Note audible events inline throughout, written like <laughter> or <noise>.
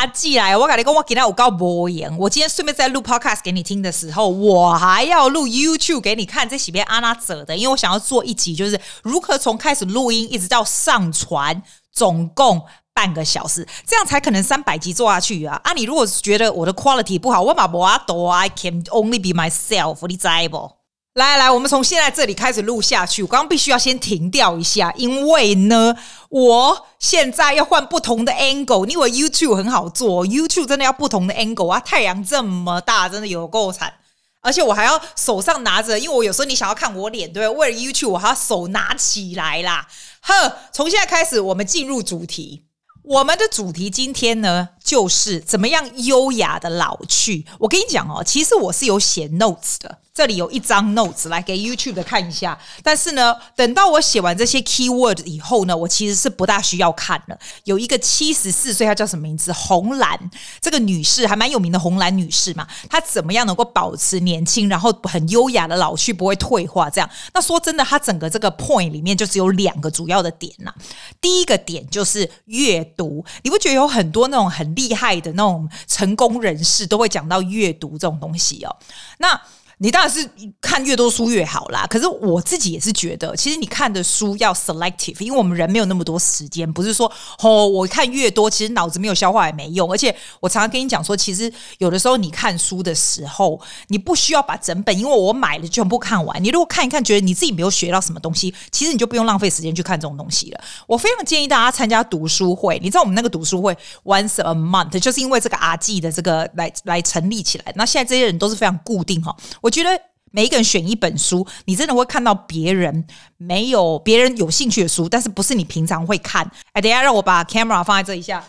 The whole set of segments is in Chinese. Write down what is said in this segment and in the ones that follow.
阿季来，我跟你讲，我今天有够无言。我今天顺便在录 podcast 给你听的时候，我还要录 YouTube 给你看，这是被安娜折的，因为我想要做一集，就是如何从开始录音一直到上传，总共半个小时，这样才可能三百集做下去啊！啊，你如果觉得我的 quality 不好，我把我抖，I can only be myself，你知不？来来，我们从现在这里开始录下去。我刚刚必须要先停掉一下，因为呢，我现在要换不同的 angle。你以为 YouTube 很好做，YouTube 真的要不同的 angle 啊！太阳这么大，真的有够惨。而且我还要手上拿着，因为我有时候你想要看我脸，对不对？为了 YouTube，我还要手拿起来啦。呵，从现在开始，我们进入主题。我们的主题今天呢，就是怎么样优雅的老去。我跟你讲哦，其实我是有写 notes 的。这里有一张 notes 来给 YouTube 的看一下，但是呢，等到我写完这些 keyword 以后呢，我其实是不大需要看了。有一个七十四岁，她叫什么名字？红兰，这个女士还蛮有名的，红兰女士嘛，她怎么样能够保持年轻，然后很优雅的老去，不会退化？这样，那说真的，她整个这个 point 里面就只有两个主要的点呐。第一个点就是阅读，你不觉得有很多那种很厉害的那种成功人士都会讲到阅读这种东西哦？那你当然是看越多书越好啦，可是我自己也是觉得，其实你看的书要 selective，因为我们人没有那么多时间，不是说哦，我看越多，其实脑子没有消化也没用。而且我常常跟你讲说，其实有的时候你看书的时候，你不需要把整本，因为我买了全部看完。你如果看一看，觉得你自己没有学到什么东西，其实你就不用浪费时间去看这种东西了。我非常建议大家参加读书会，你知道我们那个读书会 once a month，就是因为这个阿季的这个来来成立起来。那现在这些人都是非常固定哈，我。我觉得每一个人选一本书，你真的会看到别人没有别人有兴趣的书，但是不是你平常会看。哎，等下让我把 camera 放在这一下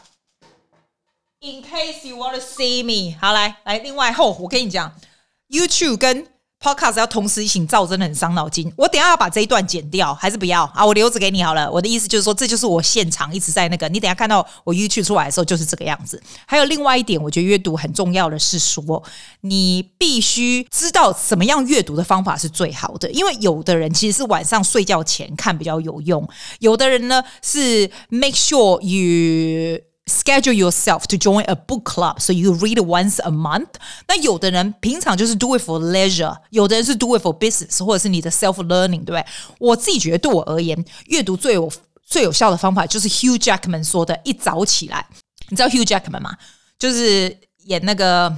，In case you want to see me。好，来来，另外后我跟你讲，YouTube 跟。Podcast 要同时一起照，真的很伤脑筋。我等下要把这一段剪掉，还是不要啊？我留着给你好了。我的意思就是说，这就是我现场一直在那个。你等下看到我 YouTube 出来的时候，就是这个样子。还有另外一点，我觉得阅读很重要的是说，你必须知道什么样阅读的方法是最好的。因为有的人其实是晚上睡觉前看比较有用，有的人呢是 make sure you。Schedule yourself to join a book club, so you read once a month. 那有的人平常就是 do it for leisure，有的人是 do it for business，或者是你的 self learning，对不对？我自己觉得对我而言，阅读最有最有效的方法就是 Hugh Jackman 说的，一早起来。你知道 Hugh Jackman 吗？就是演那个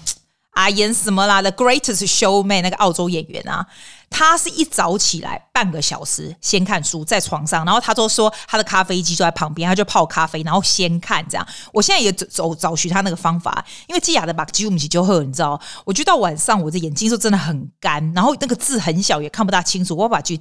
啊，演什么啦？The Greatest Showman 那个澳洲演员啊。 他是一早起来半个小时先看书，在床上，然后他都说他的咖啡机就在旁边，他就泡咖啡，然后先看这样。我现在也走走找寻他那个方法，因为记亚的把几乎米就喝，你知道，我觉得到晚上我的眼睛就真的很干，然后那个字很小也看不大清楚，我把句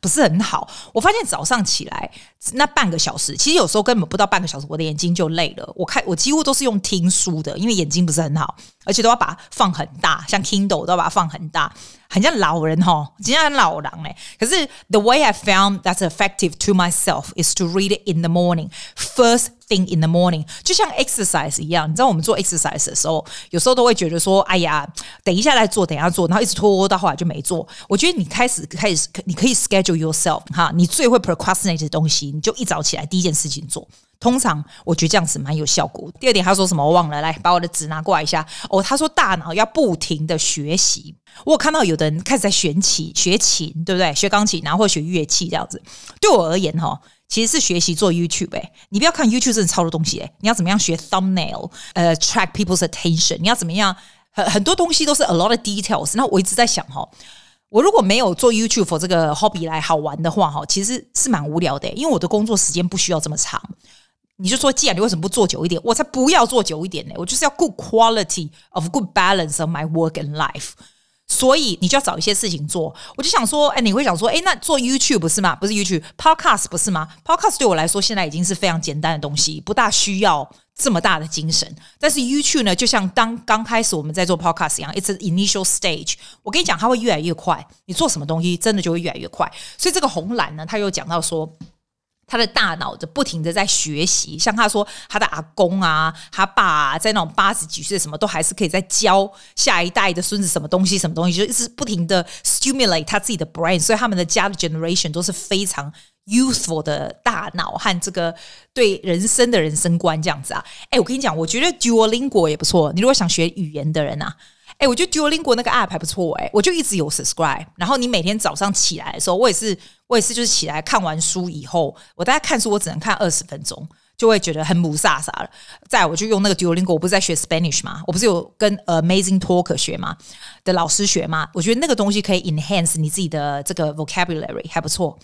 不是很好。我发现早上起来那半个小时，其实有时候根本不到半个小时，我的眼睛就累了。我看我几乎都是用听书的，因为眼睛不是很好，而且都要把它放很大，像 Kindle 都要把它放很大。很像老人齁，真像老人嘞。可是 the way I found that's effective to myself is to read it in the morning, first thing in the morning，就像 exercise 一样。你知道我们做 exercise 的时候，有时候都会觉得说，哎呀，等一下再做，等一下做，然后一直拖到后来就没做。我觉得你开始开始，你可以 schedule yourself 哈，你最会 procrastinate 的东西，你就一早起来第一件事情做。通常我觉得这样子蛮有效果。第二点，他说什么我忘了，来把我的纸拿过来一下。哦，他说大脑要不停的学习。我有看到有的人开始在学琴，学琴，对不对？学钢琴，然后学乐器这样子。对我而言，哈，其实是学习做 YouTube。诶，你不要看 YouTube 真的超多东西，诶，你要怎么样学 thumbnail？呃，track people's attention？你要怎么样？很很多东西都是 a lot of details。那我一直在想，哈，我如果没有做 YouTube for 这个 hobby 来好玩的话，哈，其实是蛮无聊的，因为我的工作时间不需要这么长。你就说，既然你为什么不做久一点？我才不要做久一点呢！我就是要 good quality of good balance of my work and life。所以你就要找一些事情做。我就想说，哎，你会想说，哎，那做 YouTube 不是吗？不是 YouTube，Podcast 不是吗？Podcast 对我来说现在已经是非常简单的东西，不大需要这么大的精神。但是 YouTube 呢，就像当刚开始我们在做 Podcast 一样，it's an initial stage。我跟你讲，它会越来越快。你做什么东西，真的就会越来越快。所以这个红蓝呢，他又讲到说。他的大脑就不停的在学习，像他说他的阿公啊，他爸啊，在那种八十几岁什么都还是可以在教下一代的孙子什么东西什么东西，就一直不停的 stimulate 他自己的 brain，所以他们的家的 generation 都是非常 youthful 的大脑和这个对人生的人生观这样子啊。哎，我跟你讲，我觉得 Duolingo 也不错。你如果想学语言的人啊，哎，我觉得 Duolingo 那个 app 还不错。哎，我就一直有 subscribe。然后你每天早上起来的时候，我也是，我也是，就是起来看完书以后，我大概看书我只能看二十分钟。就会觉得很雾煞煞了。再我就用那个 Duolingo，我不是在学 Spanish 吗？我不是有跟 Amazing Talker 学吗？的老师学吗？我觉得那个东西可以 enhance 你自己的这个 vocabulary，还不错。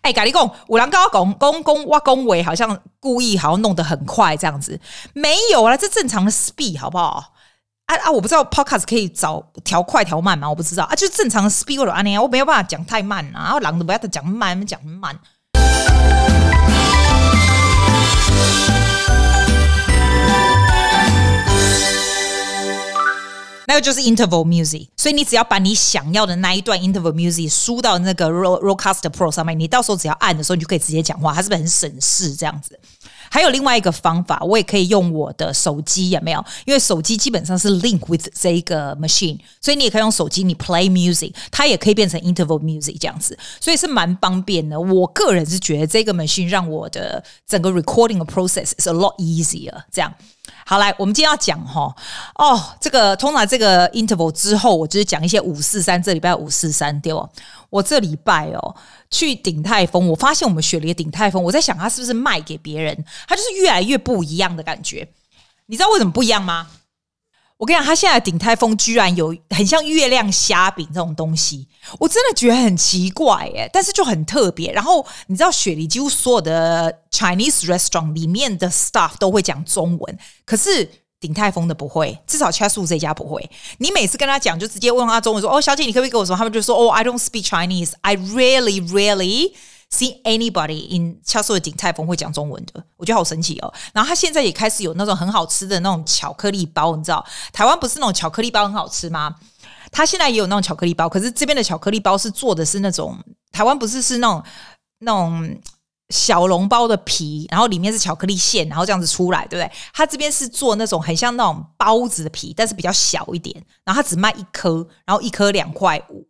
哎，咖喱贡，五郎高公公公哇公维，好像故意好像弄得很快这样子，没有啦，这正常的 speed 好不好？啊，我不知道 Podcast 可以找调快调慢吗？我不知道啊，就是正常的 speed 或者啊，我没有办法讲太慢啊，然后狼都不要讲慢，讲慢。那个就是 interval music，所以你只要把你想要的那一段 interval music 输到那个 Rodecaster Pro 上面，你到时候只要按的时候，你就可以直接讲话，它是不是很省事？这样子。还有另外一个方法，我也可以用我的手机，有没有？因为手机基本上是 link with 这一个 machine，所以你也可以用手机，你 play music，它也可以变成 interval music 这样子，所以是蛮方便的。我个人是觉得这个 machine 让我的整个 recording 的 process is a lot easier，这样。好，来，我们今天要讲哈哦，这个通常这个 interval 之后，我就是讲一些五四三，这礼拜五四三对哦。我这礼拜哦去鼎泰丰，我发现我们雪梨的鼎泰丰，我在想它是不是卖给别人，它就是越来越不一样的感觉。你知道为什么不一样吗？我跟你讲，他现在鼎泰丰居然有很像月亮虾饼这种东西，我真的觉得很奇怪耶，但是就很特别。然后你知道雪梨几乎所有的 Chinese restaurant 里面的 staff 都会讲中文，可是鼎泰丰的不会，至少 Chatswood 这家不会。你每次跟他讲，就直接问他中文说：“哦，小姐，你可不可以跟我说？”他们就说：“哦，I don't speak Chinese. I really, really。” See anybody in Chatswood 鼎泰丰会讲中文的，我觉得好神奇哦。然后他现在也开始有那种很好吃的那种巧克力包，你知道台湾不是那种巧克力包很好吃吗？他现在也有那种巧克力包，可是这边的巧克力包是做的是那种台湾不是是那种那种小笼包的皮，然后里面是巧克力馅，然后这样子出来，对不对？他这边是做那种很像那种包子的皮，但是比较小一点，然后他只卖一颗，然后一颗两块五。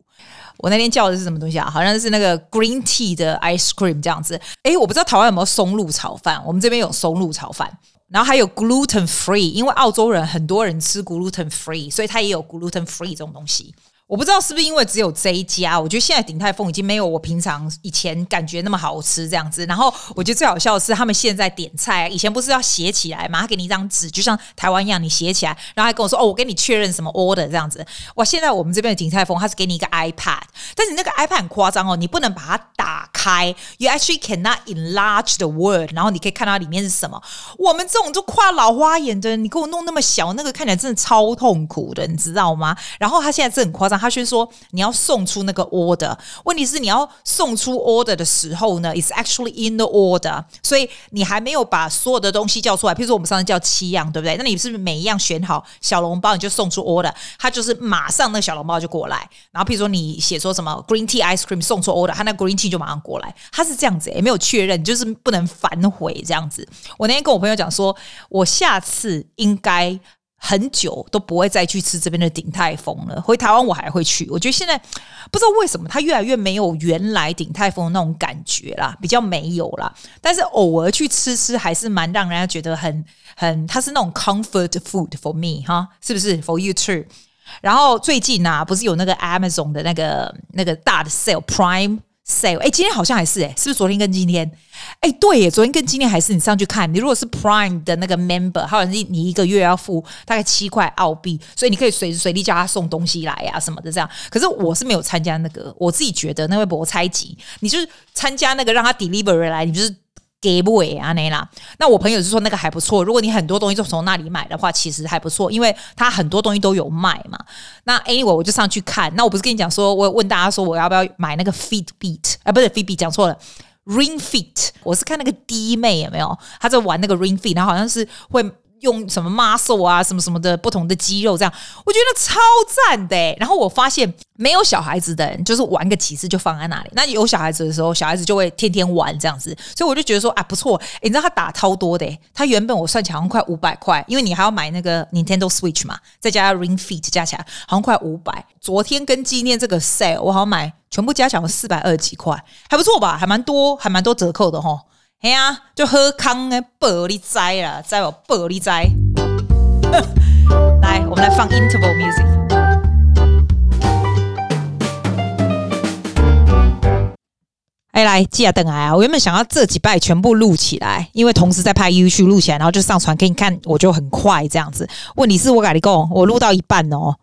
我那天叫的是什么东西啊？好像是那个 green tea 的 ice cream 这样子。诶，我不知道台湾有没有松露炒饭，我们这边有松露炒饭，然后还有 gluten free，因为澳洲人很多人吃 gluten free，所以它也有 gluten free 这种东西。我不知道是不是因为只有这一家，我觉得现在鼎泰丰已经没有我平常以前感觉那么好吃这样子。然后我觉得最好笑的是，他们现在点菜，以前不是要写起来嘛？他给你一张纸，就像台湾一样，你写起来，然后还跟我说：“哦，我给你确认什么 order 这样子。”哇，现在我们这边的鼎泰丰，他是给你一个 iPad，但是那个 iPad 很夸张哦，你不能把它打开，You actually cannot enlarge the word，然后你可以看到里面是什么。我们这种就跨老花眼的，你给我弄那么小，那个看起来真的超痛苦的，你知道吗？然后他现在这很夸张。他先说你要送出那个 order，问题是你要送出 order 的时候呢，is actually in the order，所以你还没有把所有的东西叫出来。譬如说我们上次叫七样，对不对？那你是不是每一样选好小笼包，你就送出 order，他就是马上那个小笼包就过来。然后譬如说你写说什么 green tea ice cream 送出 order，他那 green tea 就马上过来。他是这样子，也没有确认，就是不能反悔这样子。我那天跟我朋友讲说，我下次应该。很久都不会再去吃这边的鼎泰丰了。回台湾我还会去。我觉得现在不知道为什么它越来越没有原来鼎泰丰那种感觉啦，比较没有啦。但是偶尔去吃吃还是蛮让人家觉得很很，它是那种 comfort food for me 哈，是不是 for you too？然后最近啊，不是有那个 Amazon 的那个那个大的 sale Prime。Sale 哎，今天好像还是哎，是不是昨天跟今天？哎，对耶，昨天跟今天还是你上去看。你如果是 Prime 的那个 member，好像是你一个月要付大概七块澳币，所以你可以随时随地叫他送东西来呀、啊、什么的这样。可是我是没有参加那个，我自己觉得那位博猜集，你就是参加那个让他 deliver 来，你就是。给不给啊？那啦，那我朋友就说那个还不错。如果你很多东西都从那里买的话，其实还不错，因为他很多东西都有卖嘛。那 A 我我就上去看。那我不是跟你讲说，我问大家说我要不要买那个 fit beat 啊？不是 fit beat 讲错了，Ring Fit。我是看那个弟妹有没有？她在玩那个 Ring Fit，然后好像是会用什么 muscle 啊，什么什么的不同的肌肉，这样我觉得超赞的、然后我发现没有小孩子的人，就是玩个几次就放在那里。那有小孩子的时候，小孩子就会天天玩这样子。所以我就觉得说啊，不错。诶，你知道他打超多的、欸，他原本我算起来好像快五百块，因为你还要买那个 Nintendo Switch 嘛，再加上 Ring Fit 加起来好像快五百。昨天跟纪念这个 sale，我好像买全部加起来四百二十几块，还不错吧？还蛮多，还蛮多折扣的齁。哎呀，就喝康的玻璃斋啦，再有玻璃斋。<laughs> 来，我们来放 interval music。哎，来，记得等来啊！我原本想要这几拜全部录起来，因为同时在拍 YouTube 录起来，然后就上传给你看，我就很快这样子。问题是我跟你讲，我录到一半哦。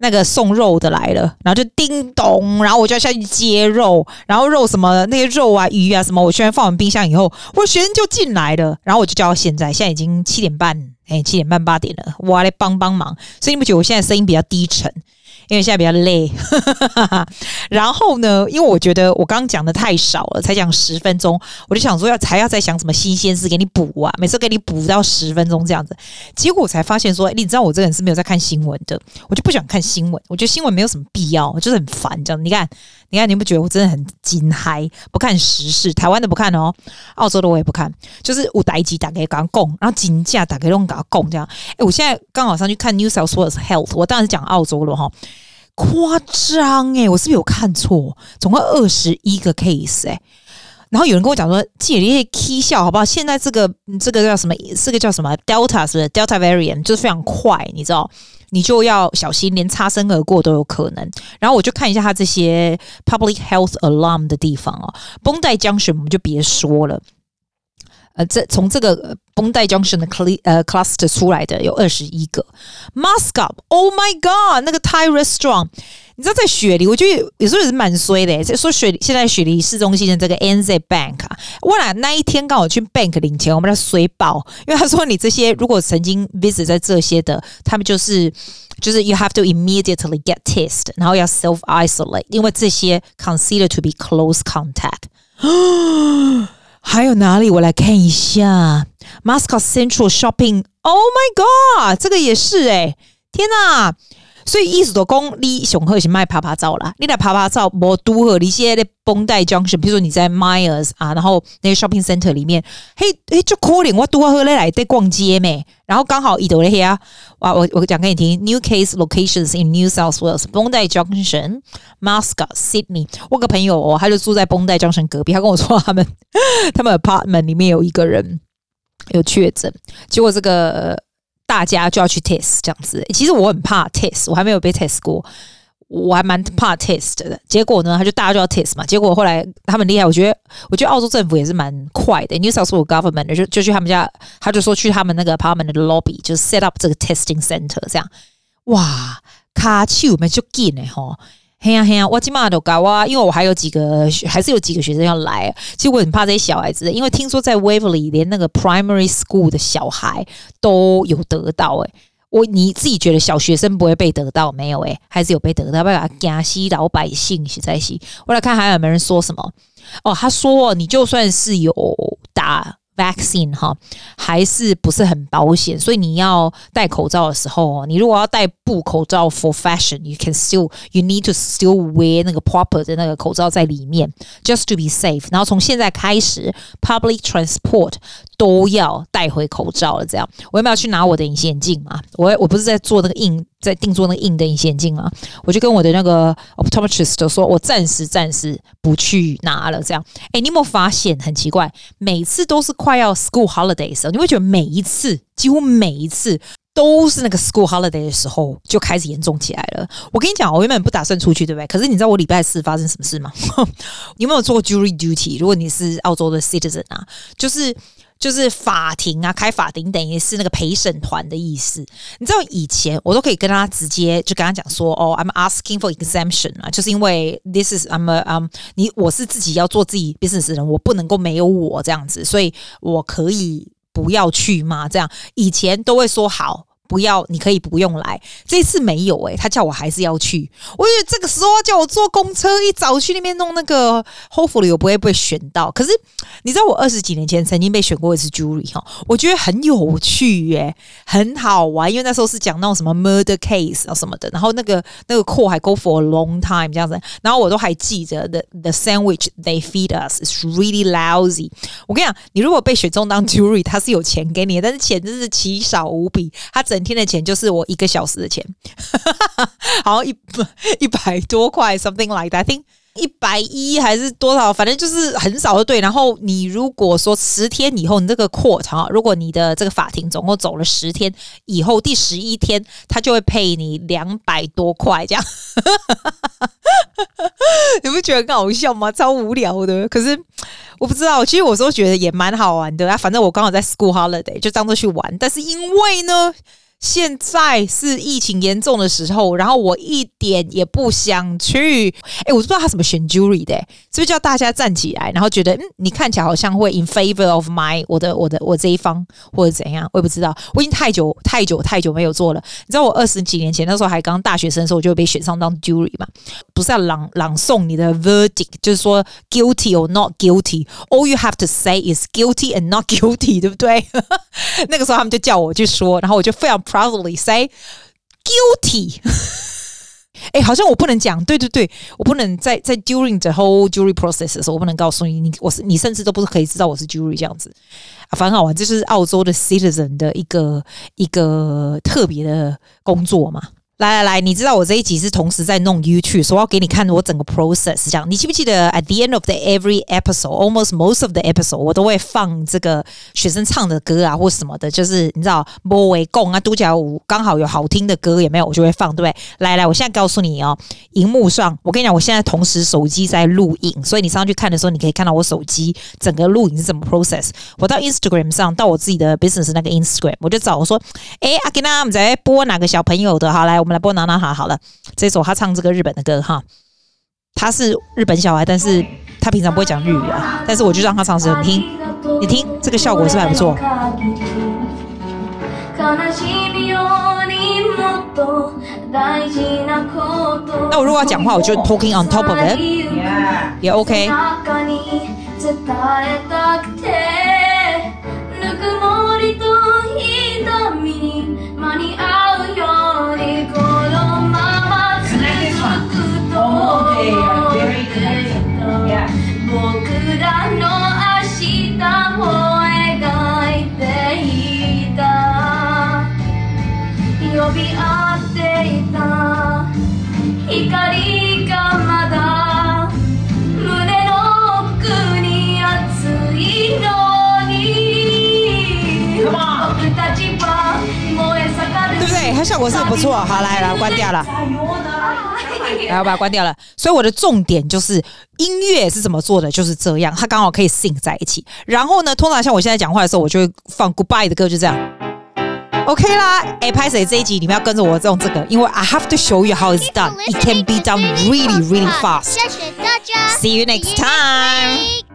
那个送肉的来了，然后就叮咚，然后我就要下去接肉，然后肉什么那些肉啊鱼啊什么，我全放完冰箱以后，我的学生就进来了，然后我就叫到现在，现在已经七点半，哎，七点半八点了，我来帮帮忙，所以你不觉得我现在声音比较低沉？因为现在比较累，<laughs> 然后呢，因为我觉得我刚刚讲的太少了，才讲十分钟，我就想说要才要再想什么新鲜事给你补啊，每次给你补到十分钟这样子，结果我才发现说，你知道我这个人是没有在看新闻的，我就不想看新闻，我觉得新闻没有什么必要，我就是很烦这样。你看，你看，你不觉得我真的很惊嗨？不看时事，台湾的不看哦，澳洲的我也不看，就是我打一集打给刚供，然后金价打给弄搞供这样。诶，我现在刚好上去看 New South Wales Health，我当然是讲澳洲了哈。夸张诶，我是不是有看错？总共二十一个 case 诶，然后有人跟我讲说，姐姐，K 笑好不好？现在这个这个叫什么？这个叫什么？Delta 是不是？Delta variant 就是非常快，你知道，你就要小心，连擦身而过都有可能。然后我就看一下他这些 public health alarm 的地方哦绷带 Junction 我们就别说了。呃，这从这个绷带 junction 的 cl 呃 cluster 出来的有二十一个 Mascot，Oh my God，那个 Thai restaurant，你知道在雪梨，我觉得有时候也是蛮衰的。说雪梨现在雪梨市中心的这个 NZ Bank 啊，我俩那一天刚好去 Bank 领钱，我们在衰爆，因为他说你这些如果曾经 visit 在这些的，他们就是就是 you have to immediately get test，然后要 self isolate，因为这些 consider to be close contact。还有哪里？我来看一下，Moscow Central Shopping。Oh my god，这个也是诶、天哪！所以意思都讲，你上好是卖趴趴照啦，你来趴趴照无拄好，你现在在绷带 junction，比如说你在 Myers 啊，然后那些 shopping center 里面，嘿，嘿，就可怜我拄好来来在逛街咩，然后刚好一到咧遐，哇，我我讲给你听，new case locations in New South Wales，绷带 junction，Mascot Sydney，我个朋友哦，他就住在绷带 junction 隔壁，他跟我说他们 <laughs> 他们 apartment 里面有一个人有确诊，结果这个。大家就要去 test 这样子，其实我很怕 test，我还没有被 test 过，我还蛮怕 test 的。结果呢，他就大家就要 test 嘛。结果后来他们厉害，我觉得，我觉得澳洲政府也是蛮快的。New South Wales government 就就去他们家，他就说去他们那个 apartment 的 lobby 就是 set up 这个 testing center 这样。哇，卡丘们就进呢吼。嘿呀嘿呀，我今嘛都搞啊，因为我还有几个，还是有几个学生要来。其实我很怕这些小孩子，因为听说在 Waverly 连那个 primary school 的小孩都有得到。诶，我你自己觉得小学生不会被得到没有？诶，还是有被得到，不要惊死老百姓实在是。我来看还有没有人说什么？哦，他说你就算是有打。Vaccine 哈，还是不是很保险，所以你要戴口罩的时候，你如果要戴布口罩 for fashion，you can still you need to still wear 那个 proper 的那个口罩在里面，just to be safe。然后从现在开始，public transport 都要戴回口罩了。这样，我有没有去拿我的隐形眼镜嘛？我我不是在做那个印。在定做那个硬的隐形眼镜嘛，我就跟我的那个 optometrist 说，我暂时暂时不去拿了。这样，哎，你有没有发现很奇怪？每次都是快要 school holiday 的时候，你会觉得每一次几乎每一次都是那个 school holiday 的时候就开始严重起来了。我跟你讲，我原本不打算出去，对不对？可是你知道我礼拜四发生什么事吗？你 <laughs> 有没有做过 jury duty？如果你是澳洲的 citizen 啊，就是。就是法庭啊，开法庭等于是那个陪审团的意思。你知道以前我都可以跟他直接就跟他讲说，哦，I'm asking for exemption 啊，就是因为 this is I'm a um 你我是自己要做自己 business 的人，我不能够没有我这样子，所以我可以不要去吗？这样以前都会说好。不要，你可以不用来。这次没有哎、他叫我还是要去。我觉得这个时候叫我坐公车一早去那边弄那个，hopefully 我不会被选到。可是你知道我二十几年前曾经被选过一次 jury 哈，我觉得很有趣耶、很好玩，因为那时候是讲那种什么 murder case 啊什么的，然后那个那个 call 还 go for a long time 这样子，然后我都还记着 the the sandwich they feed us is really lousy。我跟你讲，你如果被选中当 jury，他是有钱给你，但是钱真是奇少无比，他整整天的钱就是我一个小时的钱，<laughs> 好一 <laughs> 一百多块，something like that。I think 一百一还是多少，反正就是很少的对。然后你如果说十天以后，你这个 court 哈，如果你的这个法庭总共走了十天以后，第十一天他就会赔你两百多块，这样。<laughs> 你不觉得很搞笑吗？超无聊的。可是我不知道，其实我都觉得也蛮好玩的啊。反正我刚好在 school holiday，就当做去玩。但是因为呢。现在是疫情严重的时候，然后我一点也不想去。哎，我不知道他怎么选 jury 的，是不是叫大家站起来，然后觉得嗯，你看起来好像会 in favor of my 我的我的我这一方，或者怎样？我也不知道。我已经太久太久太久没有做了。你知道我二十几年前那时候还刚大学生的时候，我就被选上当 jury 嘛？不是要朗朗诵你的 verdict，就是说 guilty or not guilty。All you have to say is guilty and not <laughs> guilty，对不对？<laughs> 那个时候他们就叫我去说，然后我就非常。Proudly say guilty。<laughs> 哎，好像我不能讲，对对对，我不能在在 during the whole jury process 的时候，我不能告诉你，你我是你，甚至都不是可以知道我是 jury 这样子啊，反正好玩，这是澳洲的 citizen 的一个一个特别的工作嘛。来来来，你知道我这一集是同时在弄 YouTube，所以我要给你看我整个 process。这样，你记不记得 at the end of the every episode，almost most of the episode，我都会放这个学生唱的歌啊，或什么的，就是你知道，莫为共啊，都假舞，刚好有好听的歌也没有，我就会放，对不对？来来，我现在告诉你哦，荧幕上，我跟你讲，我现在同时手机在录影，所以你上去看的时候，你可以看到我手机整个录影是怎么 process。我到 Instagram 上，到我自己的 business 那个 Instagram，我就找我说，哎，阿吉娜，我们在播哪个小朋友的？好，来。我们来播娜娜哈好了，这首他唱这个日本的歌哈，他是日本小孩，但是他平常不会讲日语啊，但是我就让他唱这首，你听，你听这个效果是不是还不错？那我如果要讲话，我就 talking on top of it，也 OK。效果是不错，<laughs> 好，来来，关掉了，来我把它关掉了。所以我的重点就是音乐是怎么做的，就是这样，它刚好可以 sync 在一起。然后呢，通常像我现在讲话的时候，我就会放 goodbye 的歌，就这样，OK 啦。哎，拍谁这一集你们要跟着我用这个，因为 I have to show you how it's done. It can be done really, really fast. 谢谢大家，See you next time.